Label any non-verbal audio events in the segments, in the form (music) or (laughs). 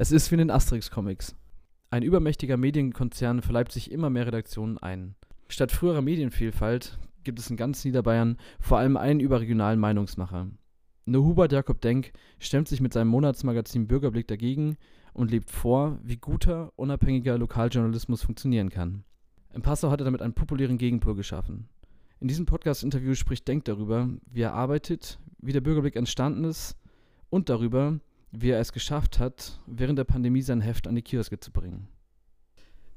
Es ist wie in den Asterix-Comics. Ein übermächtiger Medienkonzern verleibt sich immer mehr Redaktionen ein. Statt früherer Medienvielfalt gibt es in ganz Niederbayern vor allem einen überregionalen Meinungsmacher. Nur Hubert Jakob Denk stemmt sich mit seinem Monatsmagazin Bürgerblick dagegen und lebt vor, wie guter, unabhängiger Lokaljournalismus funktionieren kann. In Passau hat er damit einen populären Gegenpol geschaffen. In diesem Podcast-Interview spricht Denk darüber, wie er arbeitet, wie der Bürgerblick entstanden ist und darüber, wie er es geschafft hat, während der Pandemie sein Heft an die Kioske zu bringen.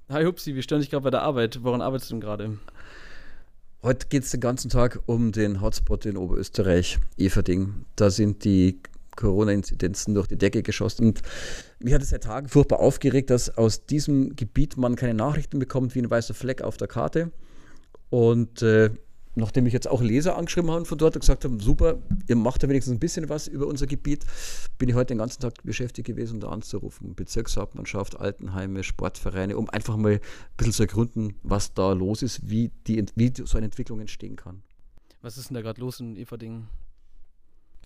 Hi Hupsi, wir stören dich gerade bei der Arbeit. Woran arbeitest du denn gerade? Heute geht es den ganzen Tag um den Hotspot in Oberösterreich, Everding. Da sind die Corona-Inzidenzen durch die Decke geschossen. Und mich hat es seit Tagen furchtbar aufgeregt, dass aus diesem Gebiet man keine Nachrichten bekommt, wie ein weißer Fleck auf der Karte. Und äh, nachdem ich jetzt auch Leser angeschrieben habe von dort und gesagt haben, super, ihr macht ja wenigstens ein bisschen was über unser Gebiet, bin ich heute den ganzen Tag beschäftigt gewesen, da anzurufen. Bezirkshauptmannschaft, Altenheime, Sportvereine, um einfach mal ein bisschen zu ergründen, was da los ist, wie, die, wie so eine Entwicklung entstehen kann. Was ist denn da gerade los in Everdingen?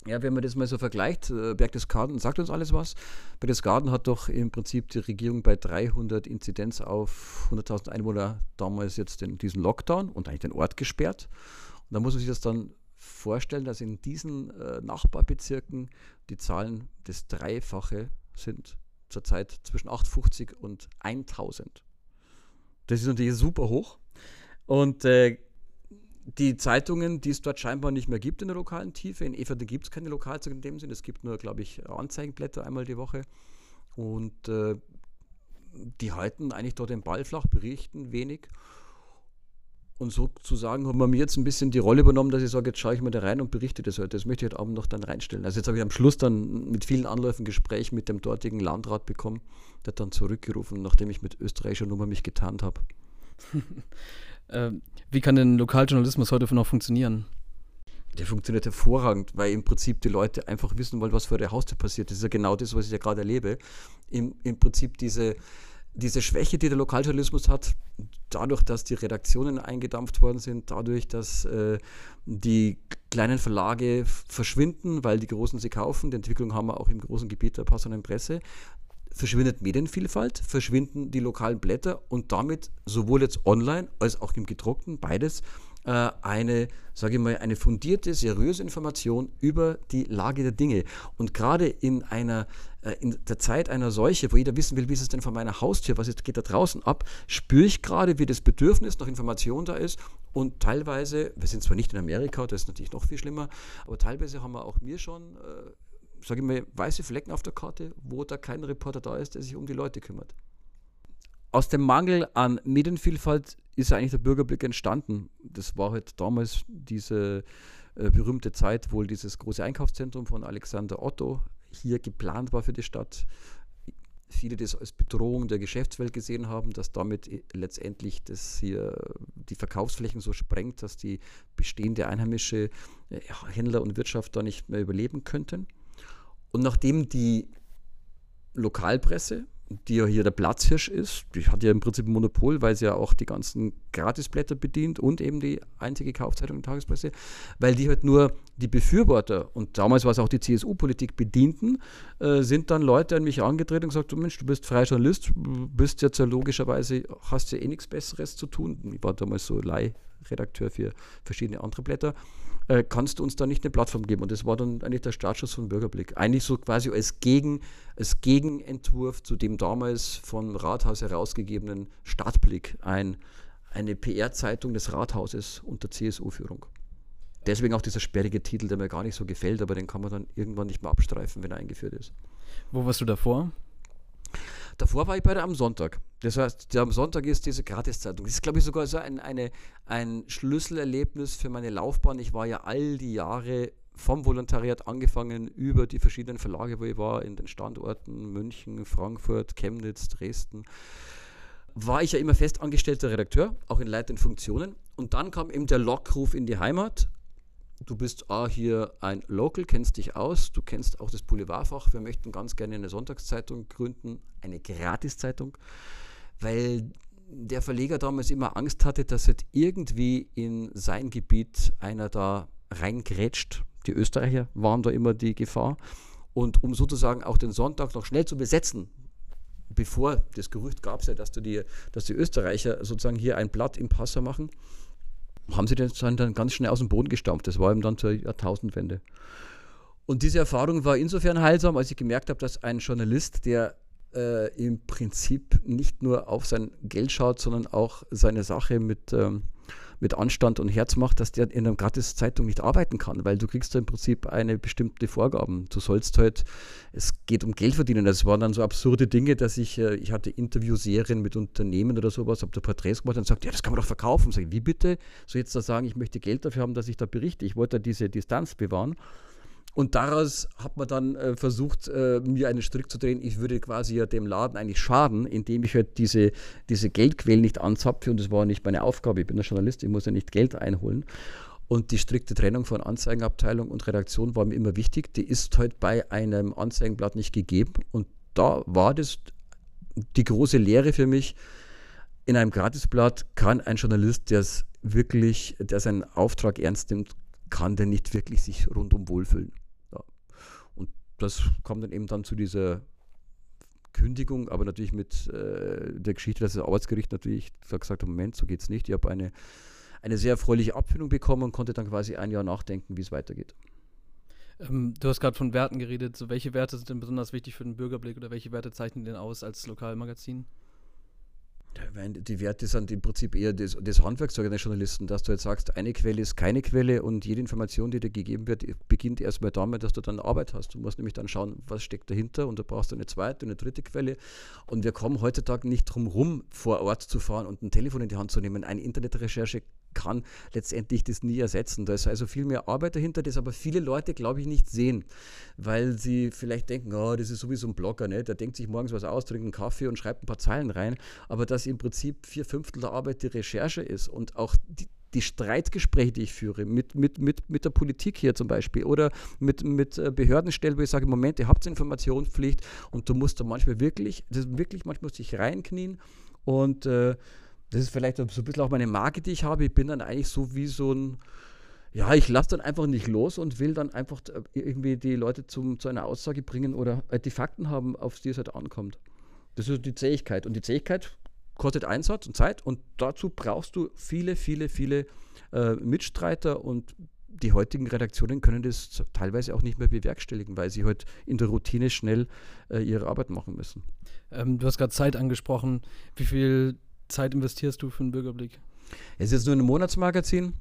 Ja, wenn man das mal so vergleicht, äh, Berchtesgaden sagt uns alles was. Berchtesgaden hat doch im Prinzip die Regierung bei 300 Inzidenz auf 100.000 Einwohner damals jetzt den, diesen Lockdown und eigentlich den Ort gesperrt. Und da muss man sich das dann vorstellen, dass in diesen äh, Nachbarbezirken die Zahlen das Dreifache sind zurzeit zwischen 850 und 1000. Das ist natürlich super hoch. Und äh, die Zeitungen, die es dort scheinbar nicht mehr gibt in der lokalen Tiefe. In Everde gibt es keine Lokalzeitung in dem Sinn. Es gibt nur, glaube ich, Anzeigenblätter einmal die Woche. Und äh, die halten eigentlich dort den Ball flach, berichten wenig. Und sozusagen haben wir mir jetzt ein bisschen die Rolle übernommen, dass ich sage, jetzt schaue ich mal da rein und berichte das heute. Das möchte ich heute Abend noch dann reinstellen. Also jetzt habe ich am Schluss dann mit vielen Anläufen Gespräch mit dem dortigen Landrat bekommen, der hat dann zurückgerufen, nachdem ich mit österreichischer Nummer mich getarnt habe. (laughs) Ähm, wie kann denn Lokaljournalismus heute noch funktionieren? Der funktioniert hervorragend, weil im Prinzip die Leute einfach wissen wollen, was vor der Haustür passiert. Das ist ja genau das, was ich ja gerade erlebe. Im, Im Prinzip diese, diese Schwäche, die der Lokaljournalismus hat, dadurch, dass die Redaktionen eingedampft worden sind, dadurch, dass äh, die kleinen Verlage verschwinden, weil die großen sie kaufen, die Entwicklung haben wir auch im großen Gebiet der passenden Presse, verschwindet Medienvielfalt, verschwinden die lokalen Blätter und damit sowohl jetzt online als auch im gedruckten, beides, äh, eine, sage ich mal, eine fundierte, seriöse Information über die Lage der Dinge. Und gerade in einer, äh, in der Zeit einer Seuche, wo jeder wissen will, wie ist es denn von meiner Haustür, was geht da draußen ab, spüre ich gerade, wie das Bedürfnis nach Information da ist. Und teilweise, wir sind zwar nicht in Amerika, das ist natürlich noch viel schlimmer, aber teilweise haben wir auch mir schon äh, sage ich mal, weiße Flecken auf der Karte, wo da kein Reporter da ist, der sich um die Leute kümmert. Aus dem Mangel an Medienvielfalt ist eigentlich der Bürgerblick entstanden. Das war halt damals diese äh, berühmte Zeit, wo dieses große Einkaufszentrum von Alexander Otto hier geplant war für die Stadt. Viele das als Bedrohung der Geschäftswelt gesehen haben, dass damit äh, letztendlich das hier die Verkaufsflächen so sprengt, dass die bestehende einheimische äh, Händler und Wirtschaft da nicht mehr überleben könnten. Und nachdem die Lokalpresse, die ja hier der Platzhirsch ist, die hat ja im Prinzip ein Monopol, weil sie ja auch die ganzen Gratisblätter bedient und eben die einzige Kaufzeitung der Tagespresse, weil die halt nur die Befürworter und damals war es auch die CSU-Politik bedienten, äh, sind dann Leute an mich angetreten und gesagt, oh Mensch, du bist freier Journalist, bist jetzt ja logischerweise, hast ja eh nichts Besseres zu tun. Ich war damals so Leihredakteur für verschiedene andere Blätter äh, kannst du uns da nicht eine Plattform geben? Und das war dann eigentlich der Startschuss von Bürgerblick. Eigentlich so quasi als, Gegen, als Gegenentwurf zu dem damals vom Rathaus herausgegebenen Stadtblick, ein, eine PR-Zeitung des Rathauses unter CSU-Führung. Deswegen auch dieser sperrige Titel, der mir gar nicht so gefällt, aber den kann man dann irgendwann nicht mehr abstreifen, wenn er eingeführt ist. Wo warst du davor? Davor war ich bei der am Sonntag. Das heißt, der am Sonntag ist diese Gratiszeitung. Das ist, glaube ich, sogar so ein, eine, ein Schlüsselerlebnis für meine Laufbahn. Ich war ja all die Jahre vom Volontariat angefangen über die verschiedenen Verlage, wo ich war, in den Standorten München, Frankfurt, Chemnitz, Dresden, war ich ja immer festangestellter Redakteur, auch in leitenden Funktionen. Und dann kam eben der Lockruf in die Heimat du bist A, hier ein Local, kennst dich aus, du kennst auch das Boulevardfach. Wir möchten ganz gerne eine Sonntagszeitung gründen, eine Gratiszeitung, weil der Verleger damals immer Angst hatte, dass jetzt irgendwie in sein Gebiet einer da reingrätscht. Die Österreicher waren da immer die Gefahr. Und um sozusagen auch den Sonntag noch schnell zu besetzen, bevor das Gerücht gab es ja, dass, die, dass die Österreicher sozusagen hier ein Blatt im Passau machen, haben sie das dann ganz schnell aus dem Boden gestampft. Das war eben dann zur Jahrtausendwende. Und diese Erfahrung war insofern heilsam, als ich gemerkt habe, dass ein Journalist, der äh, im Prinzip nicht nur auf sein Geld schaut, sondern auch seine Sache mit, ähm, mit Anstand und Herz macht, dass der in einer Gratis-Zeitung nicht arbeiten kann, weil du kriegst da im Prinzip eine bestimmte Vorgaben. Du sollst halt, es geht um Geld verdienen. Das waren dann so absurde Dinge, dass ich, äh, ich hatte Interviewserien mit Unternehmen oder sowas, habe da Porträts gemacht und sagt, ja, das kann man doch verkaufen. Sag ich, wie bitte? So jetzt da sagen, ich möchte Geld dafür haben, dass ich da berichte. Ich wollte da diese Distanz bewahren. Und daraus hat man dann äh, versucht, äh, mir einen Strick zu drehen. Ich würde quasi ja dem Laden eigentlich schaden, indem ich halt diese, diese Geldquellen nicht anzapfe. Und das war nicht meine Aufgabe. Ich bin der Journalist, ich muss ja nicht Geld einholen. Und die strikte Trennung von Anzeigenabteilung und Redaktion war mir immer wichtig. Die ist halt bei einem Anzeigenblatt nicht gegeben. Und da war das die große Lehre für mich. In einem Gratisblatt kann ein Journalist, der es wirklich, der seinen Auftrag ernst nimmt, kann der nicht wirklich sich rundum wohlfühlen das kommt dann eben dann zu dieser Kündigung, aber natürlich mit äh, der Geschichte, dass das Arbeitsgericht natürlich gesagt hat, Moment, so geht es nicht. Ich habe eine, eine sehr erfreuliche Abfindung bekommen und konnte dann quasi ein Jahr nachdenken, wie es weitergeht. Ähm, du hast gerade von Werten geredet. So, welche Werte sind denn besonders wichtig für den Bürgerblick oder welche Werte zeichnen den aus als Lokalmagazin? Die Werte sind im Prinzip eher das, das Handwerkszeug eines Journalisten, dass du jetzt sagst, eine Quelle ist keine Quelle und jede Information, die dir gegeben wird, beginnt erstmal damit, dass du dann Arbeit hast. Du musst nämlich dann schauen, was steckt dahinter und du brauchst eine zweite, eine dritte Quelle. Und wir kommen heutzutage nicht drum rum, vor Ort zu fahren und ein Telefon in die Hand zu nehmen. Eine Internetrecherche kann letztendlich das nie ersetzen. Da ist also viel mehr Arbeit dahinter, das aber viele Leute, glaube ich, nicht sehen, weil sie vielleicht denken, oh, das ist sowieso ein Blogger, ne? der denkt sich morgens was aus, trinkt einen Kaffee und schreibt ein paar Zeilen rein, aber dass im Prinzip vier Fünftel der Arbeit die Recherche ist und auch die, die Streitgespräche, die ich führe, mit, mit, mit, mit der Politik hier zum Beispiel oder mit, mit äh, Behördenstellen, wo ich sage, Moment, ihr habt Informationspflicht und du musst da manchmal wirklich, das wirklich, manchmal musst du dich reinknien und äh, das ist vielleicht so ein bisschen auch meine Marke, die ich habe. Ich bin dann eigentlich so wie so ein, ja, ich lasse dann einfach nicht los und will dann einfach äh, irgendwie die Leute zum, zu einer Aussage bringen oder äh, die Fakten haben, auf die es halt ankommt. Das ist die Zähigkeit. Und die Zähigkeit kostet Einsatz und Zeit und dazu brauchst du viele, viele, viele äh, Mitstreiter und die heutigen Redaktionen können das teilweise auch nicht mehr bewerkstelligen, weil sie heute halt in der Routine schnell äh, ihre Arbeit machen müssen. Ähm, du hast gerade Zeit angesprochen. Wie viel Zeit investierst du für einen Bürgerblick? Es ist nur ein Monatsmagazin.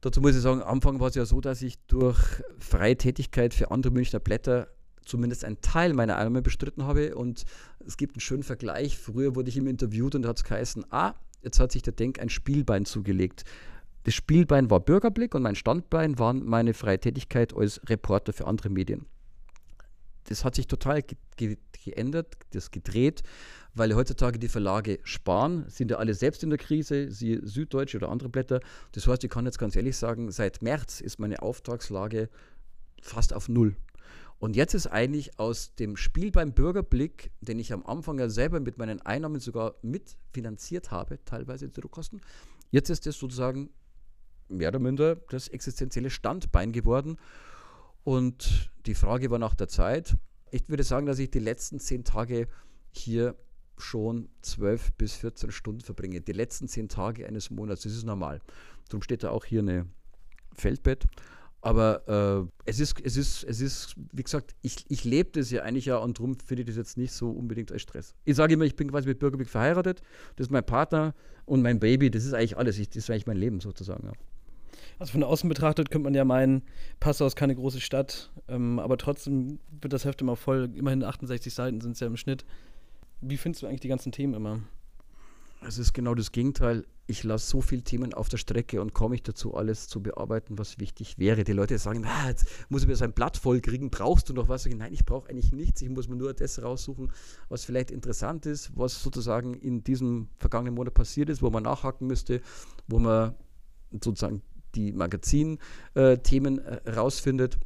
Dazu muss ich sagen, am Anfang war es ja so, dass ich durch freie Tätigkeit für andere Münchner Blätter zumindest einen Teil meiner Einnahme bestritten habe. Und es gibt einen schönen Vergleich. Früher wurde ich immer interviewt und da hat es geheißen, ah, jetzt hat sich der Denk ein Spielbein zugelegt. Das Spielbein war Bürgerblick und mein Standbein war meine freie Tätigkeit als Reporter für andere Medien. Das hat sich total ge ge geändert, das gedreht weil heutzutage die Verlage sparen, sind ja alle selbst in der Krise, sie Süddeutsche oder andere Blätter. Das heißt, ich kann jetzt ganz ehrlich sagen, seit März ist meine Auftragslage fast auf Null. Und jetzt ist eigentlich aus dem Spiel beim Bürgerblick, den ich am Anfang ja selber mit meinen Einnahmen sogar mitfinanziert habe, teilweise die Druckkosten, jetzt ist das sozusagen mehr oder minder das existenzielle Standbein geworden. Und die Frage war nach der Zeit. Ich würde sagen, dass ich die letzten zehn Tage hier schon 12 bis 14 Stunden verbringe. Die letzten 10 Tage eines Monats, das ist normal. Darum steht da auch hier eine Feldbett. Aber äh, es, ist, es, ist, es ist, wie gesagt, ich, ich lebe das ja eigentlich ja und darum finde ich das jetzt nicht so unbedingt als Stress. Ich sage immer, ich bin quasi mit Bürgerblick verheiratet, das ist mein Partner und mein Baby, das ist eigentlich alles, ich, das ist eigentlich mein Leben sozusagen. Ja. Also von außen betrachtet könnte man ja meinen, Passau ist keine große Stadt, ähm, aber trotzdem wird das Heft immer voll, immerhin 68 Seiten sind es ja im Schnitt. Wie findest du eigentlich die ganzen Themen immer? Es ist genau das Gegenteil. Ich lasse so viele Themen auf der Strecke und komme ich dazu, alles zu bearbeiten, was wichtig wäre. Die Leute sagen, ah, jetzt muss ich mir so ein Blatt voll kriegen, brauchst du noch was? Nein, ich brauche eigentlich nichts. Ich muss mir nur das raussuchen, was vielleicht interessant ist, was sozusagen in diesem vergangenen Monat passiert ist, wo man nachhaken müsste, wo man sozusagen die Magazin-Themen äh, äh, rausfindet.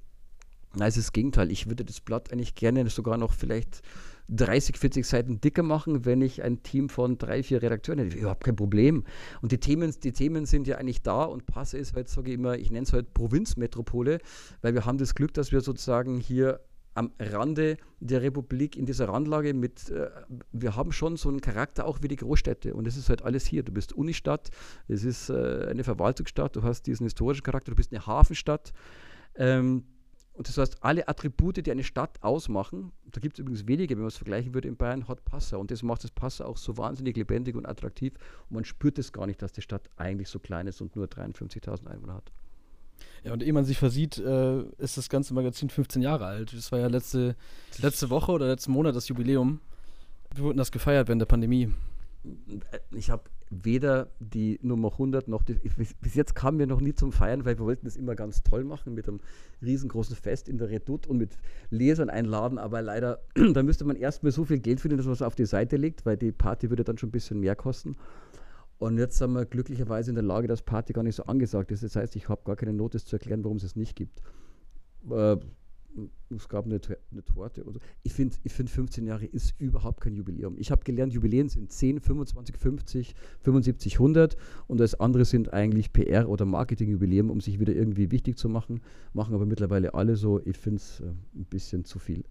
Nein, es ist das Gegenteil. Ich würde das Blatt eigentlich gerne sogar noch vielleicht 30, 40 Seiten dicker machen, wenn ich ein Team von drei, vier Redakteuren hätte. Überhaupt kein Problem. Und die Themen, die Themen sind ja eigentlich da und Passe ist halt, sage ich immer, ich nenne es halt Provinzmetropole, weil wir haben das Glück, dass wir sozusagen hier am Rande der Republik in dieser Randlage mit, äh, wir haben schon so einen Charakter auch wie die Großstädte und das ist halt alles hier. Du bist Unistadt, es ist äh, eine Verwaltungsstadt, du hast diesen historischen Charakter, du bist eine Hafenstadt. Ähm, und das heißt, alle Attribute, die eine Stadt ausmachen, da gibt es übrigens wenige, wenn man es vergleichen würde in Bayern, hat Passau. Und das macht das Passau auch so wahnsinnig lebendig und attraktiv. Und man spürt es gar nicht, dass die Stadt eigentlich so klein ist und nur 53.000 Einwohner hat. Ja, und ehe man sich versieht, äh, ist das ganze Magazin 15 Jahre alt. Das war ja letzte, letzte Woche oder letzten Monat das Jubiläum. Wir wurden das gefeiert während der Pandemie. Ich habe weder die Nummer 100 noch die, bis jetzt kamen wir noch nie zum Feiern, weil wir wollten das immer ganz toll machen mit einem riesengroßen Fest in der Redoute und mit Lesern einladen, aber leider, (clears throat) da müsste man erstmal so viel Geld finden, dass man es auf die Seite legt, weil die Party würde dann schon ein bisschen mehr kosten. Und jetzt sind wir glücklicherweise in der Lage, dass Party gar nicht so angesagt ist. Das heißt, ich habe gar keine Notice zu erklären, warum es es nicht gibt. Äh, es gab eine, eine Torte oder. Ich finde, ich find 15 Jahre ist überhaupt kein Jubiläum. Ich habe gelernt, Jubiläen sind 10, 25, 50, 75, 100 und das andere sind eigentlich PR- oder Marketing-Jubiläum, um sich wieder irgendwie wichtig zu machen. Machen aber mittlerweile alle so. Ich finde es äh, ein bisschen zu viel.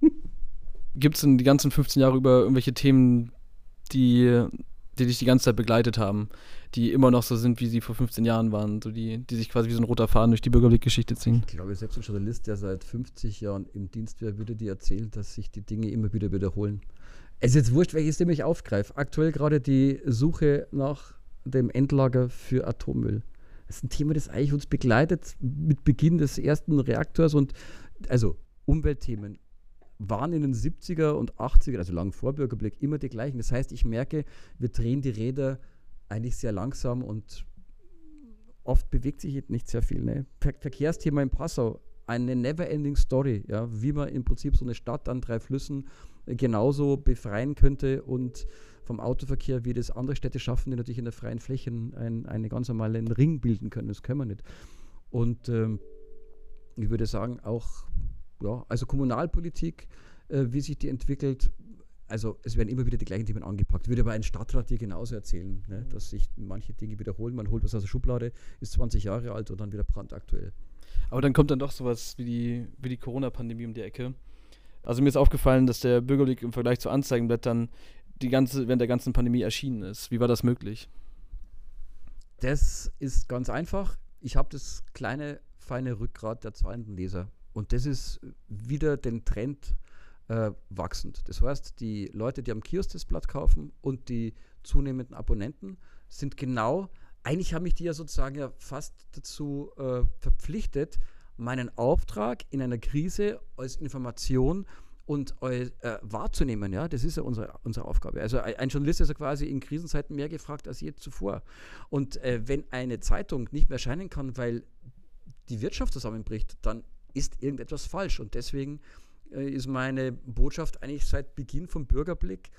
(laughs) Gibt es in die ganzen 15 Jahre über irgendwelche Themen, die die dich die ganze Zeit begleitet haben, die immer noch so sind, wie sie vor 15 Jahren waren, so die, die sich quasi wie so ein roter Faden durch die Bürgerblickgeschichte ziehen. Ich glaube, selbst ein Journalist, der seit 50 Jahren im Dienst wäre, würde dir erzählen, dass sich die Dinge immer wieder wiederholen. Es ist jetzt wurscht, welches Thema ich aufgreife. Aktuell gerade die Suche nach dem Endlager für Atommüll. Das ist ein Thema, das eigentlich uns begleitet mit Beginn des ersten Reaktors und also Umweltthemen, waren in den 70er und 80er, also lang vor Bürgerblick, immer die gleichen. Das heißt, ich merke, wir drehen die Räder eigentlich sehr langsam und oft bewegt sich nicht sehr viel. Ne? Ver Verkehrsthema in Passau, eine never-ending Story, ja, wie man im Prinzip so eine Stadt an drei Flüssen genauso befreien könnte und vom Autoverkehr, wie das andere Städte schaffen, die natürlich in der freien Fläche ein, einen ganz normalen Ring bilden können. Das können wir nicht. Und ähm, ich würde sagen, auch ja, also Kommunalpolitik, äh, wie sich die entwickelt, also es werden immer wieder die gleichen Themen angepackt. Würde aber ein Stadtrat dir genauso erzählen, ne, dass sich manche Dinge wiederholen. Man holt was aus der Schublade, ist 20 Jahre alt und dann wieder brandaktuell. Aber dann kommt dann doch sowas wie die, wie die Corona-Pandemie um die Ecke. Also mir ist aufgefallen, dass der Bürgerblick im Vergleich zu Anzeigenblättern die ganze, während der ganzen Pandemie erschienen ist. Wie war das möglich? Das ist ganz einfach. Ich habe das kleine, feine Rückgrat der zahlenden Leser. Und das ist wieder den Trend äh, wachsend. Das heißt, die Leute, die am Kiosk das Blatt kaufen und die zunehmenden Abonnenten sind genau, eigentlich haben mich die ja sozusagen ja fast dazu äh, verpflichtet, meinen Auftrag in einer Krise als Information und äh, wahrzunehmen. Ja, das ist ja unsere, unsere Aufgabe. Also ein Journalist ist ja quasi in Krisenzeiten mehr gefragt als je zuvor. Und äh, wenn eine Zeitung nicht mehr erscheinen kann, weil die Wirtschaft zusammenbricht, dann ist irgendetwas falsch. Und deswegen äh, ist meine Botschaft eigentlich seit Beginn vom Bürgerblick,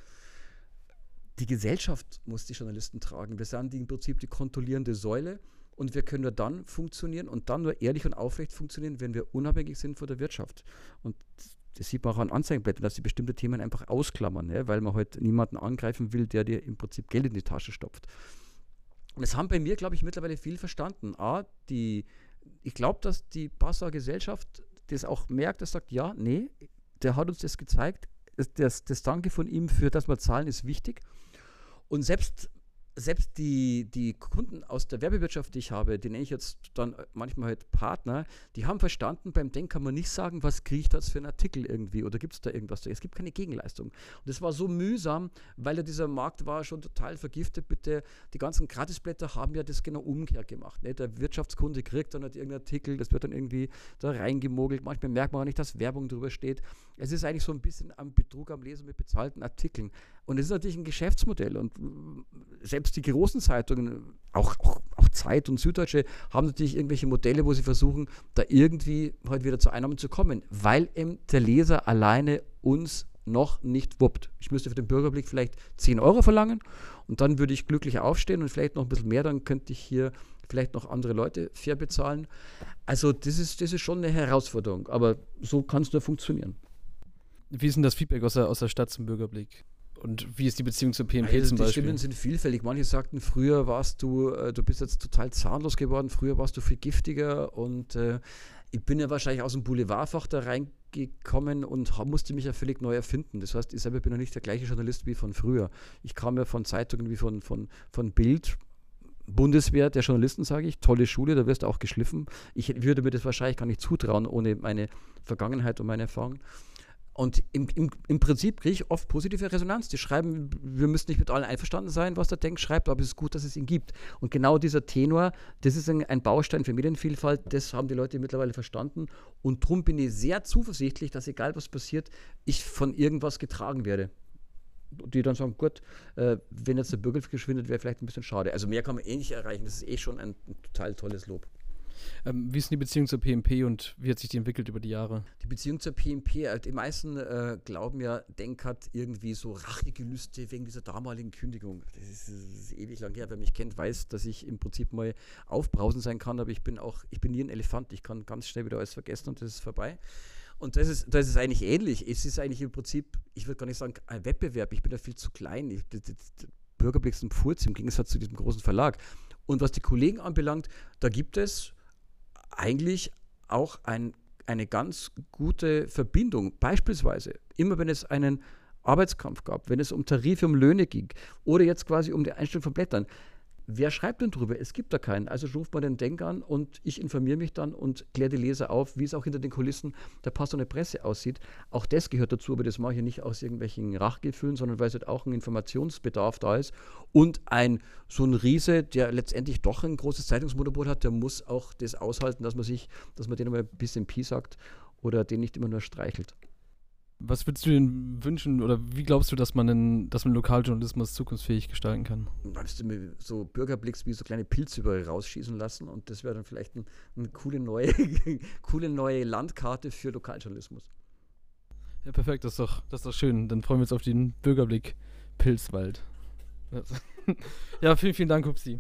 die Gesellschaft muss die Journalisten tragen. Wir sind im Prinzip die kontrollierende Säule und wir können nur dann funktionieren und dann nur ehrlich und aufrecht funktionieren, wenn wir unabhängig sind von der Wirtschaft. Und das sieht man auch an Anzeigenblättern, dass sie bestimmte Themen einfach ausklammern, ja, weil man halt niemanden angreifen will, der dir im Prinzip Geld in die Tasche stopft. Und es haben bei mir, glaube ich, mittlerweile viel verstanden. A, die ich glaube, dass die Passauer Gesellschaft das auch merkt, dass sagt, ja, nee, der hat uns das gezeigt. Das, das, Danke von ihm für das mal zahlen ist wichtig. Und selbst selbst die, die Kunden aus der Werbewirtschaft, die ich habe, die nenne ich jetzt dann manchmal halt Partner, die haben verstanden, beim Denk kann man nicht sagen, was kriege ich das für einen Artikel irgendwie oder gibt es da irgendwas. Es gibt keine Gegenleistung. Und das war so mühsam, weil ja dieser Markt war schon total vergiftet. Bitte, die ganzen Gratisblätter haben ja das genau umgekehrt gemacht. Ne? Der Wirtschaftskunde kriegt dann halt irgendeinen Artikel, das wird dann irgendwie da reingemogelt. Manchmal merkt man auch nicht, dass Werbung drüber steht. Es ist eigentlich so ein bisschen am Betrug am Lesen mit bezahlten Artikeln. Und es ist natürlich ein Geschäftsmodell. Und selbst die großen Zeitungen, auch, auch, auch, Zeit und Süddeutsche, haben natürlich irgendwelche Modelle, wo sie versuchen, da irgendwie heute wieder zu Einnahmen zu kommen, weil eben der Leser alleine uns noch nicht wuppt. Ich müsste für den Bürgerblick vielleicht 10 Euro verlangen und dann würde ich glücklich aufstehen und vielleicht noch ein bisschen mehr, dann könnte ich hier vielleicht noch andere Leute fair bezahlen. Also das ist, das ist schon eine Herausforderung, aber so kann es nur funktionieren. Wie ist denn das Feedback aus der, aus der Stadt zum Bürgerblick? Und wie ist die Beziehung zum PMP also zum Beispiel? Die Stimmen sind vielfältig. Manche sagten, früher warst du, äh, du bist jetzt total zahnlos geworden, früher warst du viel giftiger und äh, ich bin ja wahrscheinlich aus dem Boulevardfach da rein gekommen und musste mich ja völlig neu erfinden. Das heißt, ich selber bin ja nicht der gleiche Journalist wie von früher. Ich kam ja von Zeitungen wie von, von, von Bild, Bundeswehr der Journalisten, sage ich, tolle Schule, da wirst du auch geschliffen. Ich würde mir das wahrscheinlich gar nicht zutrauen, ohne meine Vergangenheit und meine Erfahrung. Und im, im, im Prinzip kriege ich oft positive Resonanz. Die schreiben, wir müssen nicht mit allen einverstanden sein, was der denkt, schreibt, aber es ist gut, dass es ihn gibt. Und genau dieser Tenor, das ist ein, ein Baustein für Medienvielfalt, das haben die Leute mittlerweile verstanden. Und darum bin ich sehr zuversichtlich, dass egal was passiert, ich von irgendwas getragen werde. Die dann sagen, gut, äh, wenn jetzt der Bürgerkrieg geschwindet, wäre vielleicht ein bisschen schade. Also mehr kann man eh nicht erreichen. Das ist eh schon ein total tolles Lob. Ähm, wie ist denn die Beziehung zur PMP und wie hat sich die entwickelt über die Jahre? Die Beziehung zur PMP, äh, die meisten äh, glauben ja, Denk hat irgendwie so Rachegelüste wegen dieser damaligen Kündigung. Das ist, das ist, ewig lang her. Wer mich kennt, weiß, dass ich im Prinzip mal aufbrausend sein kann, aber ich bin auch, ich bin nie ein Elefant. Ich kann ganz schnell wieder alles vergessen und das ist vorbei. Und das ist, das ist eigentlich ähnlich. Es ist eigentlich im Prinzip, ich würde gar nicht sagen, ein Wettbewerb. Ich bin da viel zu klein. Ich, das, das, Bürgerblick ist ein Furz im Gegensatz zu diesem großen Verlag. Und was die Kollegen anbelangt, da gibt es eigentlich auch ein, eine ganz gute Verbindung. Beispielsweise, immer wenn es einen Arbeitskampf gab, wenn es um Tarife, um Löhne ging oder jetzt quasi um die Einstellung von Blättern, Wer schreibt denn drüber? Es gibt da keinen. Also ruft man den Denk an und ich informiere mich dann und kläre die Leser auf, wie es auch hinter den Kulissen der Pastor der Presse aussieht. Auch das gehört dazu, aber das mache ich nicht aus irgendwelchen Rachgefühlen, sondern weil es halt auch ein Informationsbedarf da ist. Und ein so ein Riese, der letztendlich doch ein großes Zeitungsmonopol hat, der muss auch das aushalten, dass man sich, dass man denen mal ein bisschen Pi sagt oder den nicht immer nur streichelt. Was würdest du denn wünschen oder wie glaubst du, dass man, den, dass man Lokaljournalismus zukunftsfähig gestalten kann? Da müsste mir so Bürgerblicks wie so kleine Pilze überall rausschießen lassen und das wäre dann vielleicht ein, eine coole neue, (laughs) coole neue Landkarte für Lokaljournalismus. Ja, perfekt, das ist doch, das ist doch schön. Dann freuen wir uns auf den Bürgerblick Pilzwald. (laughs) Ja, vielen, vielen Dank, Hupsi.